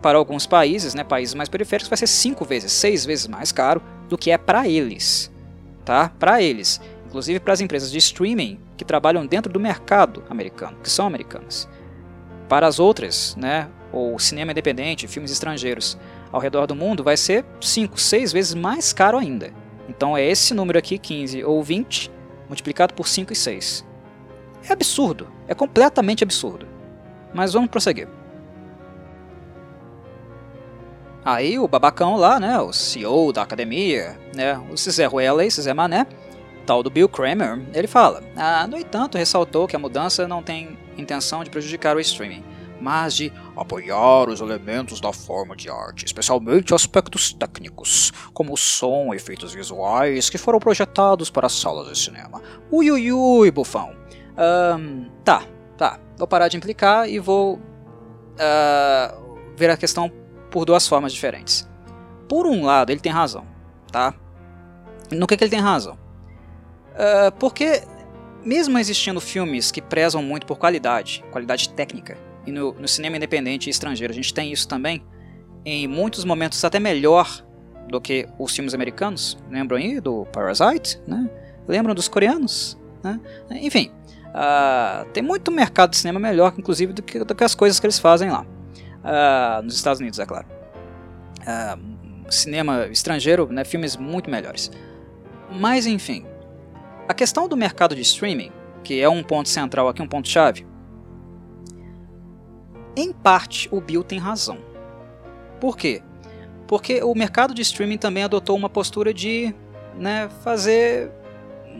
Para alguns países, né, países mais periféricos, vai ser cinco vezes, seis vezes mais caro do que é para eles, tá? Para eles, inclusive para as empresas de streaming que trabalham dentro do mercado americano, que são americanas. Para as outras, né, ou cinema independente, filmes estrangeiros ao redor do mundo, vai ser 5, 6 vezes mais caro ainda. Então é esse número aqui, 15 ou 20, multiplicado por 5 e 6. É absurdo, é completamente absurdo. Mas vamos prosseguir. Aí o babacão lá, né, o CEO da academia, né, o Cesar Ruela e Cesar Mané, tal do Bill Kramer, ele fala: ah, no entanto, ressaltou que a mudança não tem intenção de prejudicar o streaming, mas de apoiar os elementos da forma de arte, especialmente aspectos técnicos, como som e efeitos visuais que foram projetados para as salas de cinema. Ui, ui, ui, bufão. Um, tá, tá. Vou parar de implicar e vou uh, ver a questão por duas formas diferentes. Por um lado, ele tem razão, tá? No que, que ele tem razão? Uh, porque, mesmo existindo filmes que prezam muito por qualidade, qualidade técnica, e no, no, cinema independente e estrangeiro a gente tem isso também, em muitos momentos até melhor do que os filmes americanos. Lembram aí do Parasite? Né? Lembram dos coreanos? Né? Enfim, uh, tem muito mercado de cinema melhor, inclusive, do que, do que as coisas que eles fazem lá. Uh, nos Estados Unidos, é claro. Uh, cinema estrangeiro, né, filmes muito melhores. Mas enfim, a questão do mercado de streaming, que é um ponto central aqui, um ponto chave, em parte o Bill tem razão. Por quê? Porque o mercado de streaming também adotou uma postura de né, fazer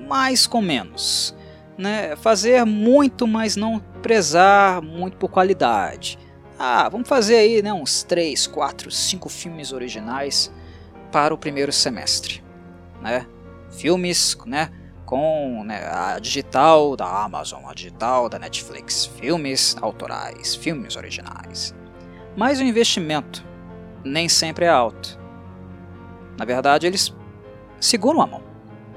mais com menos. Né, fazer muito, mas não prezar muito por qualidade. Ah, vamos fazer aí né, uns 3, 4, 5 filmes originais para o primeiro semestre. Né? Filmes né, com né, a digital da Amazon, a digital da Netflix, filmes autorais, filmes originais. Mas o investimento nem sempre é alto. Na verdade, eles seguram a mão,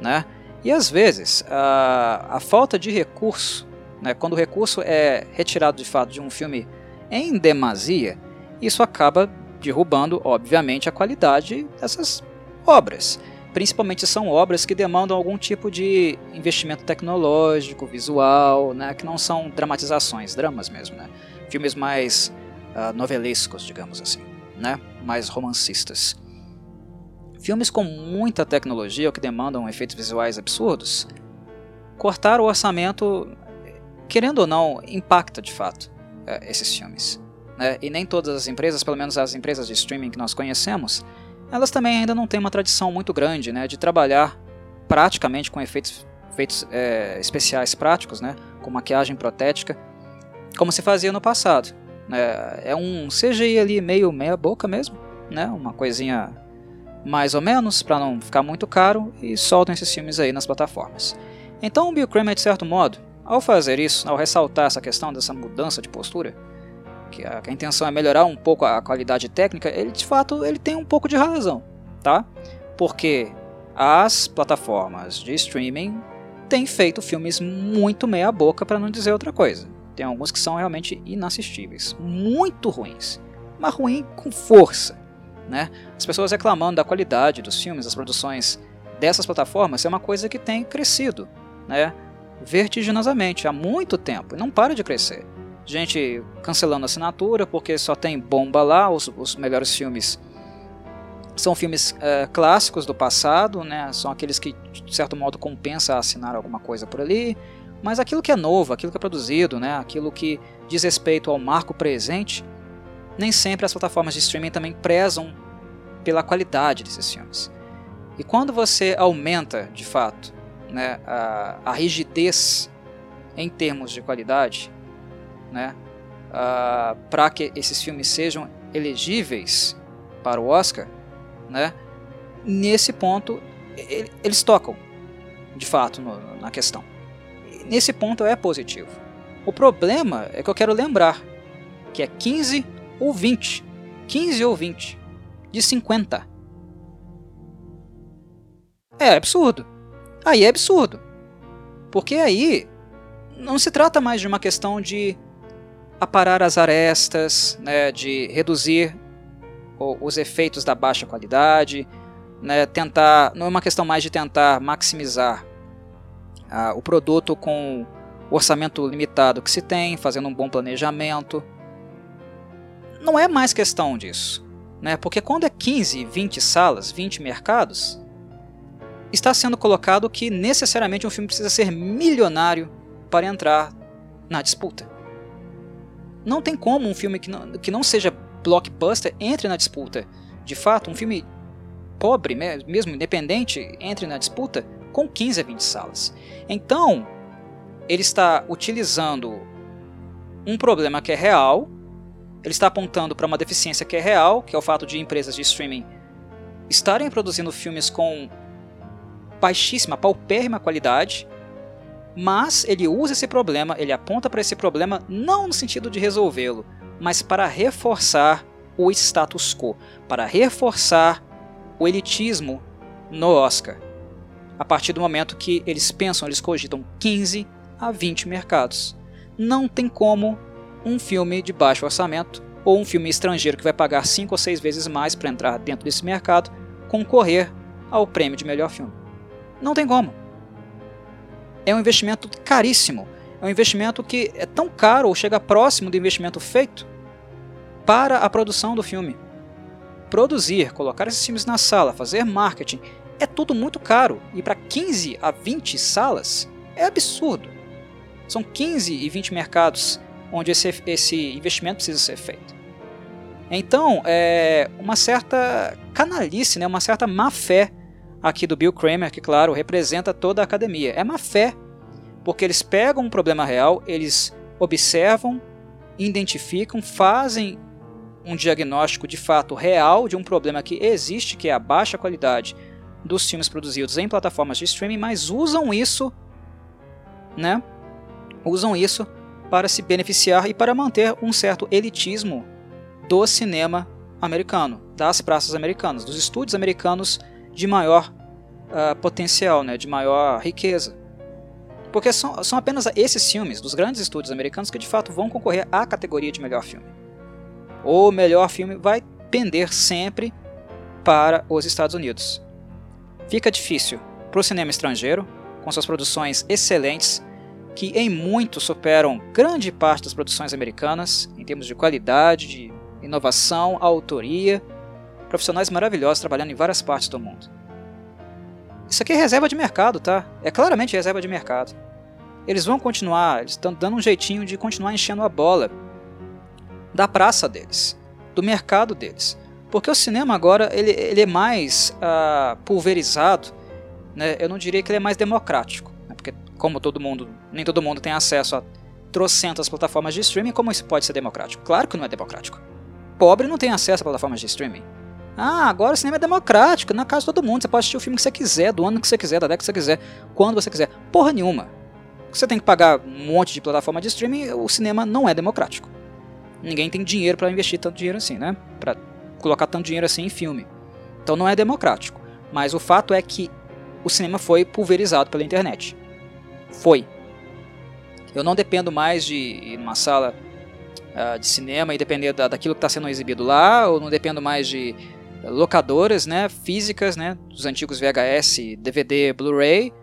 né? E às vezes a, a falta de recurso, né, quando o recurso é retirado de fato de um filme em demasia, isso acaba derrubando, obviamente, a qualidade dessas obras principalmente são obras que demandam algum tipo de investimento tecnológico, visual, né, que não são dramatizações, dramas mesmo, né, filmes mais uh, novelescos, digamos assim, né, mais romancistas. Filmes com muita tecnologia ou que demandam efeitos visuais absurdos, cortar o orçamento, querendo ou não, impacta de fato uh, esses filmes. Né? E nem todas as empresas, pelo menos as empresas de streaming que nós conhecemos, elas também ainda não têm uma tradição muito grande né, de trabalhar praticamente com efeitos, efeitos é, especiais práticos, né, com maquiagem protética, como se fazia no passado. É, é um CGI ali meio meia boca mesmo, né, uma coisinha mais ou menos para não ficar muito caro e soltam esses filmes aí nas plataformas. Então o Bill Kramer, de certo modo, ao fazer isso, ao ressaltar essa questão dessa mudança de postura, que a, que a intenção é melhorar um pouco a qualidade técnica, ele de fato ele tem um pouco de razão, tá? Porque as plataformas de streaming têm feito filmes muito meia boca para não dizer outra coisa. Tem alguns que são realmente inassistíveis, muito ruins, mas ruim com força, né? As pessoas reclamando da qualidade dos filmes, das produções dessas plataformas é uma coisa que tem crescido, né? Vertiginosamente há muito tempo e não para de crescer gente cancelando assinatura porque só tem bomba lá, os, os melhores filmes são filmes é, clássicos do passado, né? são aqueles que de certo modo compensa assinar alguma coisa por ali, mas aquilo que é novo, aquilo que é produzido, né? aquilo que diz respeito ao marco presente, nem sempre as plataformas de streaming também prezam pela qualidade desses filmes. E quando você aumenta, de fato, né, a, a rigidez em termos de qualidade, né, uh, para que esses filmes sejam elegíveis para o Oscar, né? Nesse ponto, eles tocam, de fato, no, na questão. Nesse ponto é positivo. O problema é que eu quero lembrar que é 15 ou 20. 15 ou 20 de 50. É absurdo. Aí é absurdo. Porque aí não se trata mais de uma questão de aparar as arestas, né, de reduzir os efeitos da baixa qualidade, né, tentar, não é uma questão mais de tentar maximizar ah, o produto com o orçamento limitado que se tem, fazendo um bom planejamento. Não é mais questão disso, né, porque quando é 15, 20 salas, 20 mercados, está sendo colocado que necessariamente um filme precisa ser milionário para entrar na disputa. Não tem como um filme que não, que não seja blockbuster entre na disputa. De fato, um filme pobre, mesmo independente, entre na disputa com 15 a 20 salas. Então, ele está utilizando um problema que é real, ele está apontando para uma deficiência que é real, que é o fato de empresas de streaming estarem produzindo filmes com baixíssima, paupérrima qualidade, mas ele usa esse problema, ele aponta para esse problema não no sentido de resolvê-lo, mas para reforçar o status quo, para reforçar o elitismo no Oscar. A partir do momento que eles pensam, eles cogitam 15 a 20 mercados. Não tem como um filme de baixo orçamento ou um filme estrangeiro que vai pagar 5 ou 6 vezes mais para entrar dentro desse mercado concorrer ao prêmio de melhor filme. Não tem como é um investimento caríssimo. É um investimento que é tão caro ou chega próximo do investimento feito para a produção do filme. Produzir, colocar esses filmes na sala, fazer marketing, é tudo muito caro. E para 15 a 20 salas é absurdo. São 15 e 20 mercados onde esse, esse investimento precisa ser feito. Então, é uma certa canalice, né, uma certa má fé aqui do Bill Kramer, que, claro, representa toda a academia. É má fé, porque eles pegam um problema real, eles observam, identificam, fazem um diagnóstico de fato real de um problema que existe, que é a baixa qualidade dos filmes produzidos em plataformas de streaming, mas usam isso, né? Usam isso para se beneficiar e para manter um certo elitismo do cinema americano, das praças americanas, dos estúdios americanos de maior uh, potencial, né, de maior riqueza. Porque são, são apenas esses filmes dos grandes estúdios americanos que de fato vão concorrer à categoria de melhor filme. O melhor filme vai pender sempre para os Estados Unidos. Fica difícil para o cinema estrangeiro, com suas produções excelentes, que em muito superam grande parte das produções americanas, em termos de qualidade, de inovação, autoria, profissionais maravilhosos trabalhando em várias partes do mundo. Isso aqui é reserva de mercado, tá? É claramente reserva de mercado. Eles vão continuar, eles estão dando um jeitinho de continuar enchendo a bola da praça deles, do mercado deles. Porque o cinema agora ele, ele é mais uh, pulverizado, né? eu não diria que ele é mais democrático. Né? Porque como todo mundo, nem todo mundo tem acesso a trocentas plataformas de streaming, como isso pode ser democrático? Claro que não é democrático. Pobre não tem acesso a plataformas de streaming. Ah, agora o cinema é democrático, na casa de todo mundo. Você pode assistir o filme que você quiser, do ano que você quiser, da década que você quiser, quando você quiser. Porra nenhuma. Você tem que pagar um monte de plataforma de streaming, o cinema não é democrático. Ninguém tem dinheiro para investir tanto dinheiro assim, né? Para colocar tanto dinheiro assim em filme. Então não é democrático. Mas o fato é que o cinema foi pulverizado pela internet. Foi. Eu não dependo mais de ir numa sala uh, de cinema e depender da, daquilo que está sendo exibido lá, ou não dependo mais de locadoras, né, físicas, né, dos antigos VHS, DVD, Blu-ray,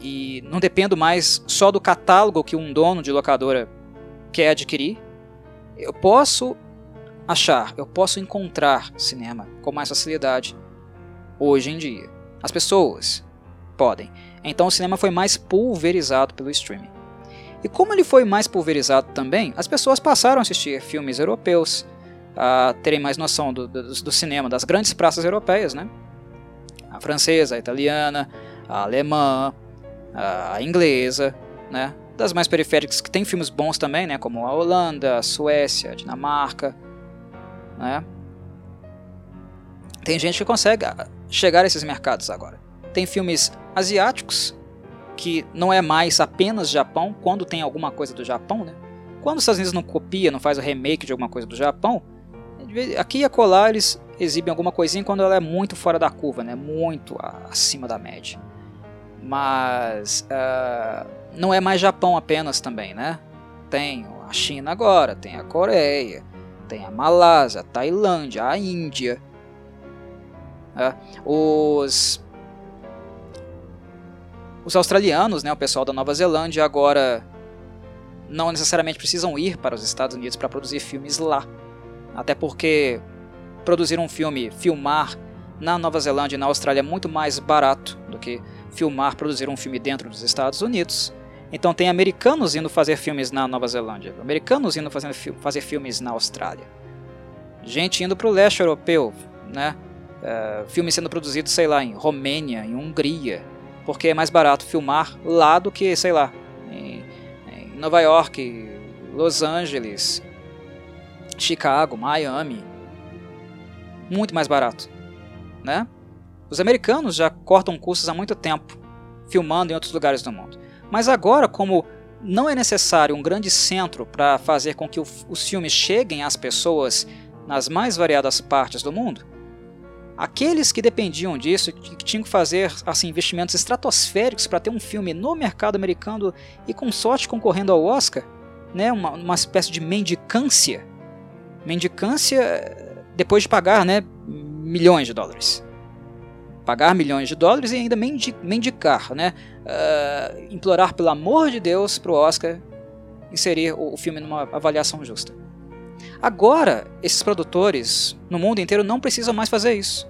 e não dependo mais só do catálogo que um dono de locadora quer adquirir. Eu posso achar, eu posso encontrar cinema com mais facilidade hoje em dia. As pessoas podem. Então o cinema foi mais pulverizado pelo streaming. E como ele foi mais pulverizado também, as pessoas passaram a assistir filmes europeus, terem mais noção do, do, do cinema, das grandes praças europeias, né? A francesa, a italiana, a alemã, a inglesa, né? Das mais periféricas que tem filmes bons também, né? Como a Holanda, a Suécia, a Dinamarca, né? tem gente que consegue ah, chegar a esses mercados agora. Tem filmes asiáticos que não é mais apenas Japão, quando tem alguma coisa do Japão, né? Quando os Estados Unidos não copia, não faz o remake de alguma coisa do Japão, aqui e acolá eles exibem alguma coisinha quando ela é muito fora da curva, né? Muito acima da média. Mas uh, não é mais Japão apenas também, né? Tem a China agora, tem a Coreia, tem a Malásia, a Tailândia, a Índia. Uh, os os australianos, né, o pessoal da Nova Zelândia, agora não necessariamente precisam ir para os Estados Unidos para produzir filmes lá. Até porque produzir um filme, filmar na Nova Zelândia e na Austrália é muito mais barato do que filmar, produzir um filme dentro dos Estados Unidos. Então tem americanos indo fazer filmes na Nova Zelândia, americanos indo fazer, filmes na Austrália, gente indo para o leste europeu, né? Uh, filmes sendo produzidos, sei lá, em Romênia, em Hungria, porque é mais barato filmar lá do que, sei lá, em, em Nova York, Los Angeles, Chicago, Miami. Muito mais barato, né? Os americanos já cortam custos há muito tempo, filmando em outros lugares do mundo. Mas agora, como não é necessário um grande centro para fazer com que os filmes cheguem às pessoas nas mais variadas partes do mundo, Aqueles que dependiam disso, que tinham que fazer assim, investimentos estratosféricos para ter um filme no mercado americano e com sorte concorrendo ao Oscar, né, uma, uma espécie de mendicância. Mendicância depois de pagar né, milhões de dólares. Pagar milhões de dólares e ainda mendicar, né, uh, implorar pelo amor de Deus para o Oscar inserir o, filme numa avaliação justa. Agora, esses produtores no mundo inteiro não precisam mais fazer isso.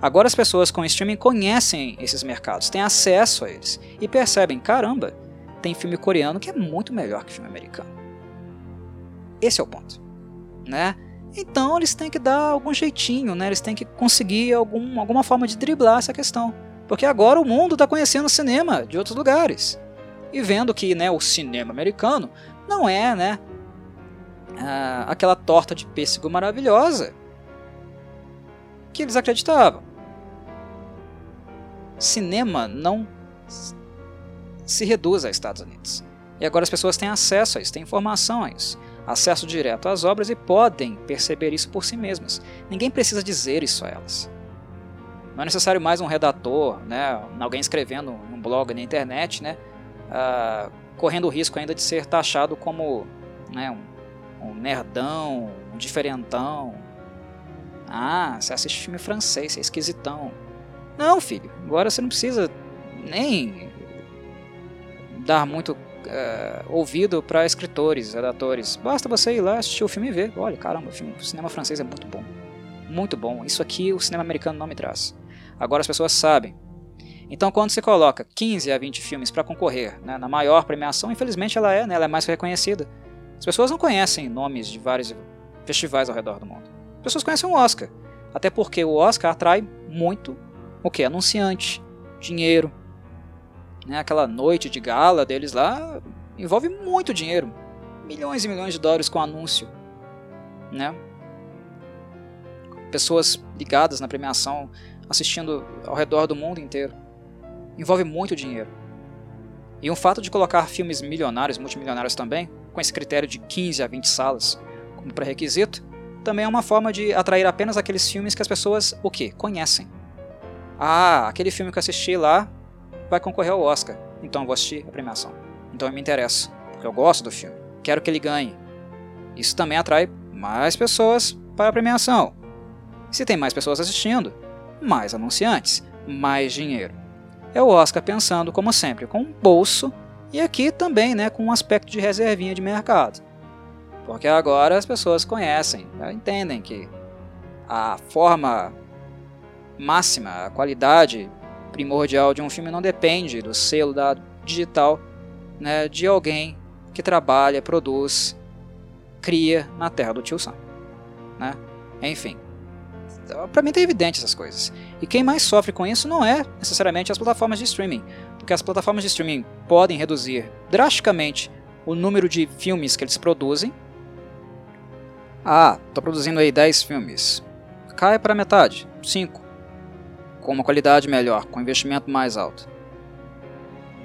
Agora as pessoas com streaming conhecem esses mercados, têm acesso a eles e percebem, caramba, tem filme coreano que é muito melhor que filme americano. Esse é o ponto, né? Então eles têm que dar algum jeitinho, né? Eles têm que conseguir algum, alguma forma de driblar essa questão, porque agora o mundo está conhecendo o cinema de outros lugares e vendo que, né, o cinema americano não é, né, aquela torta de pêssego maravilhosa que eles acreditavam. Cinema não se reduz a Estados Unidos. E agora as pessoas têm acesso a isso, têm informação a isso, acesso direto às obras e podem perceber isso por si mesmas. Ninguém precisa dizer isso a elas. Não é necessário mais um redator, né, alguém escrevendo um blog na internet, né, uh, correndo o risco ainda de ser taxado como né, um um nerdão, um diferentão. Ah, você assiste filme francês, você é esquisitão. Não, filho, agora você não precisa nem dar muito uh, ouvido para escritores, redatores. Basta você ir lá assistir o filme e ver. Olha, caramba, o, filme, o cinema francês é muito bom. Muito bom. Isso aqui o cinema americano não me traz. Agora as pessoas sabem. Então, quando você coloca 15 a 20 filmes para concorrer né, na maior premiação, infelizmente ela é, né, ela é mais reconhecida. As pessoas não conhecem nomes de vários festivais ao redor do mundo. As pessoas conhecem o Oscar. Até porque o Oscar atrai muito o que? Anunciante, dinheiro. Né? Aquela noite de gala deles lá envolve muito dinheiro. Milhões e milhões de dólares com anúncio. Né? Pessoas ligadas na premiação assistindo ao redor do mundo inteiro. Envolve muito dinheiro. E o fato de colocar filmes milionários, multimilionários também, com esse critério de 15 a 20 salas como pré-requisito, também é uma forma de atrair apenas aqueles filmes que as pessoas, o quê? Conhecem. Ah, aquele filme que eu assisti lá vai concorrer ao Oscar, então eu vou assistir a premiação. Então eu me interesso, porque eu gosto do filme, quero que ele ganhe. Isso também atrai mais pessoas para a premiação. Se tem mais pessoas assistindo, mais anunciantes, mais dinheiro. É o Oscar pensando, como sempre, com um bolso e aqui também né, com um aspecto de reservinha de mercado. Porque agora as pessoas conhecem, né, entendem que a forma máxima, a qualidade primordial de um filme não depende do selo da digital né, de alguém que trabalha, produz, cria na terra do tio Sam. Né? Enfim, para mim tá evidente essas coisas. E quem mais sofre com isso não é necessariamente as plataformas de streaming, porque as plataformas de streaming podem reduzir drasticamente o número de filmes que eles produzem. Ah, tô produzindo aí 10 filmes. cai para metade, 5, com uma qualidade melhor, com investimento mais alto.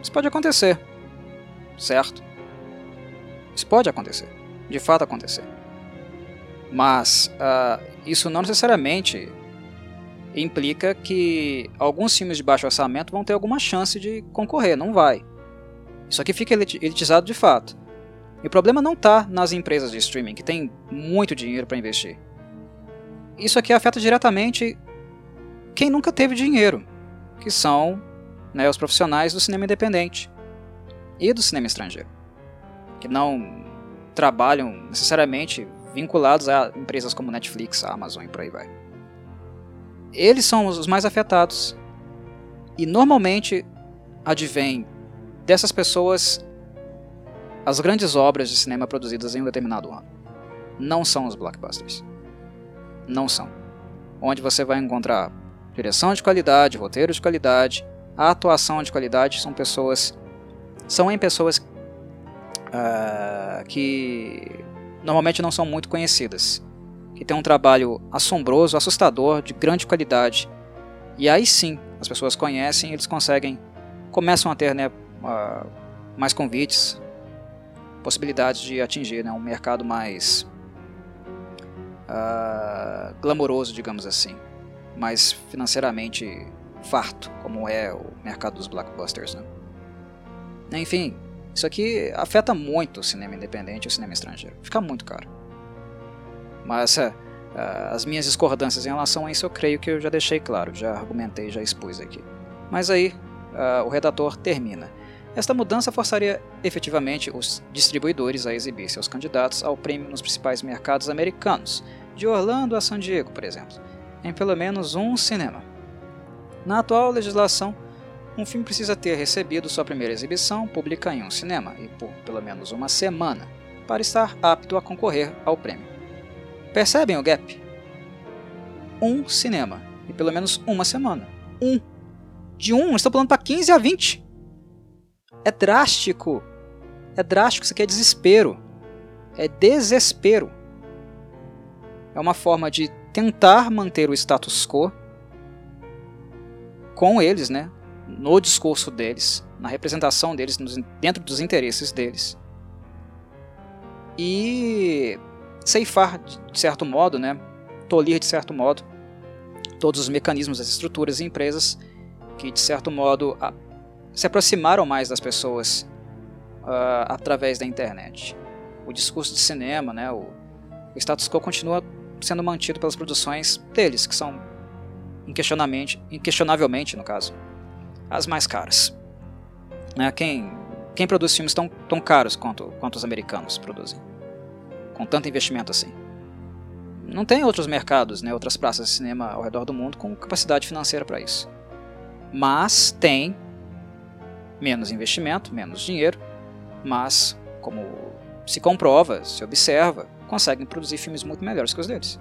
Isso pode acontecer, certo? Isso pode acontecer, de fato acontecer. Mas uh, isso não necessariamente implica que alguns filmes de baixo orçamento vão ter alguma chance de concorrer, não vai. Isso aqui fica elitizado de fato. E o problema não está nas empresas de streaming, que têm muito dinheiro para investir. Isso aqui afeta diretamente quem nunca teve dinheiro, que são né, os profissionais do cinema independente e do cinema estrangeiro, que não trabalham necessariamente vinculados a empresas como Netflix, Amazon e por aí vai. Eles são os mais afetados e normalmente advém dessas pessoas as grandes obras de cinema produzidas em um determinado ano. Não são os blockbusters. Não são. Onde você vai encontrar direção de qualidade, roteiro de qualidade, atuação de qualidade são pessoas são em pessoas uh, que normalmente não são muito conhecidas, que têm um trabalho assombroso, assustador, de grande qualidade. E aí sim, as pessoas conhecem, eles conseguem, começam a ter né, uh, mais convites, possibilidades de atingir né, um mercado mais uh, glamouroso, digamos assim, mais financeiramente farto, como é o mercado dos blockbusters. Né? Enfim, isso aqui afeta muito o cinema independente e o cinema estrangeiro. Fica muito caro. Mas uh, as minhas discordâncias em relação a isso eu creio que eu já deixei claro, já argumentei, já expus aqui. Mas aí uh, o redator termina. Esta mudança forçaria efetivamente os distribuidores a exibir seus candidatos ao prêmio nos principais mercados americanos, de Orlando a San Diego, por exemplo, em pelo menos um cinema. Na atual legislação, um filme precisa ter recebido sua primeira exibição pública em um cinema e por pelo menos uma semana para estar apto a concorrer ao prêmio. Percebem o gap? Um cinema e pelo menos uma semana. Um. De um, estou falando para 15 a 20 é drástico. É drástico, isso aqui é desespero. É desespero. É uma forma de tentar manter o status quo com eles, né? No discurso deles, na representação deles, dentro dos interesses deles. E ceifar, de certo modo, né? Tolir, de certo modo, todos os mecanismos, as estruturas e empresas que, de certo modo, se aproximaram mais das pessoas uh, através da internet. O discurso de cinema, né, o, o status quo continua sendo mantido pelas produções deles, que são inquestionavelmente, inquestionavelmente no caso, as mais caras. Né, quem, quem produz filmes tão, tão caros quanto, quanto os americanos produzem? Com tanto investimento assim. Não tem outros mercados, né, outras praças de cinema ao redor do mundo com capacidade financeira para isso. Mas tem menos investimento, menos dinheiro, mas, como se comprova, se observa, conseguem produzir filmes muito melhores que os deles.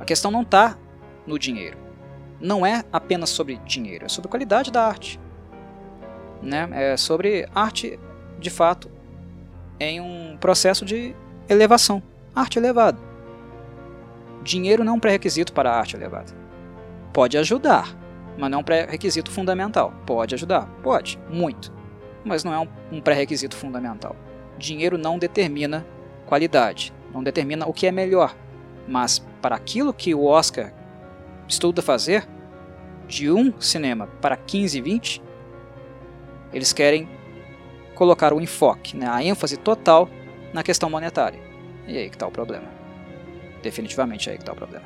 A questão não está no dinheiro. Não é apenas sobre dinheiro, é sobre qualidade da arte. Né? É sobre arte, de fato, em um processo de elevação. Arte elevada. Dinheiro não é um pré-requisito para a arte elevada. Pode ajudar, mas não é um pré-requisito fundamental. Pode ajudar? Pode, muito. Mas não é um pré-requisito fundamental. Dinheiro não determina qualidade, não determina o que é melhor. Mas para aquilo que o Oscar estuda fazer, de um cinema para 15 e 20, eles querem colocar o enfoque, né, a ênfase total na questão monetária. E aí que está o problema. Definitivamente é aí que está o problema.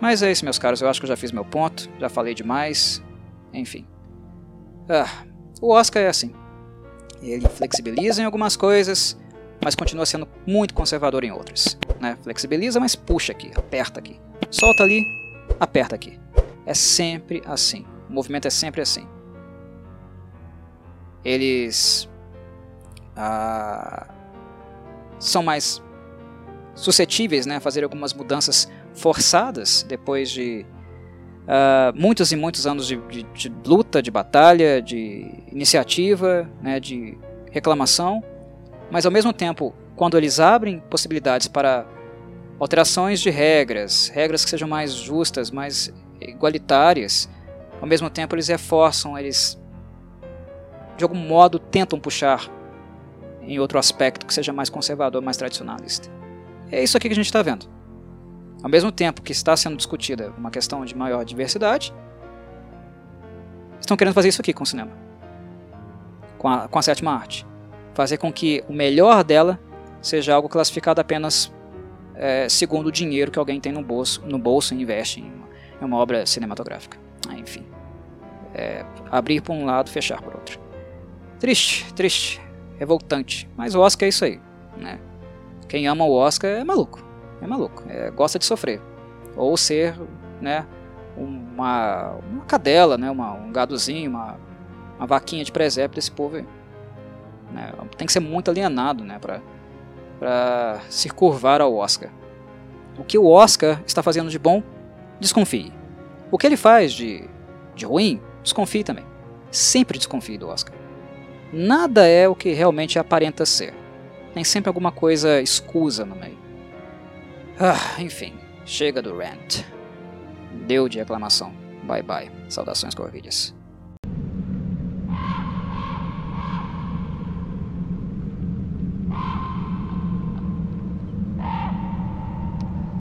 Mas é isso, meus caros. Eu acho que eu já fiz meu ponto, já falei demais. Enfim. Ah, o Oscar é assim. Ele flexibiliza em algumas coisas, mas continua sendo muito conservador em outras. Né? Flexibiliza, mas puxa aqui, aperta aqui. Solta ali, aperta aqui. É sempre assim. O movimento é sempre assim. Eles ah, são mais suscetíveis né, a fazer algumas mudanças forçadas depois de uh, muitos e muitos anos de, de, de, luta, de batalha, de iniciativa, né, de reclamação, mas ao mesmo tempo, quando eles abrem possibilidades para alterações de regras, regras que sejam mais justas, mais igualitárias. Ao mesmo tempo, eles reforçam, eles de algum modo tentam puxar em outro aspecto que seja mais conservador, mais tradicionalista. É isso aqui que a gente está vendo. Ao mesmo tempo que está sendo discutida uma questão de maior diversidade, estão querendo fazer isso aqui com o cinema, com a, com a sétima arte. Fazer com que o melhor dela seja algo classificado apenas é, segundo o dinheiro que alguém tem no bolso, no bolso e investe em uma, em uma obra cinematográfica. Ah, enfim. É, abrir por um lado, fechar por outro. Triste, triste, revoltante. Mas o Oscar é isso aí. Né? Quem ama o Oscar é maluco. É maluco. É, gosta de sofrer. Ou ser né, uma, uma cadela, né, uma, um gadozinho, uma, uma vaquinha de presépio desse povo aí. Né? Tem que ser muito alienado né, para se curvar ao Oscar. O que o Oscar está fazendo de bom, desconfie. O que ele faz de, de ruim, desconfie também. Sempre desconfie do Oscar. Nada é o que realmente aparenta ser. Tem sempre alguma coisa escusa no meio. Ah, enfim, chega do rant. Deu de reclamação. Bye bye. Saudações corvidas.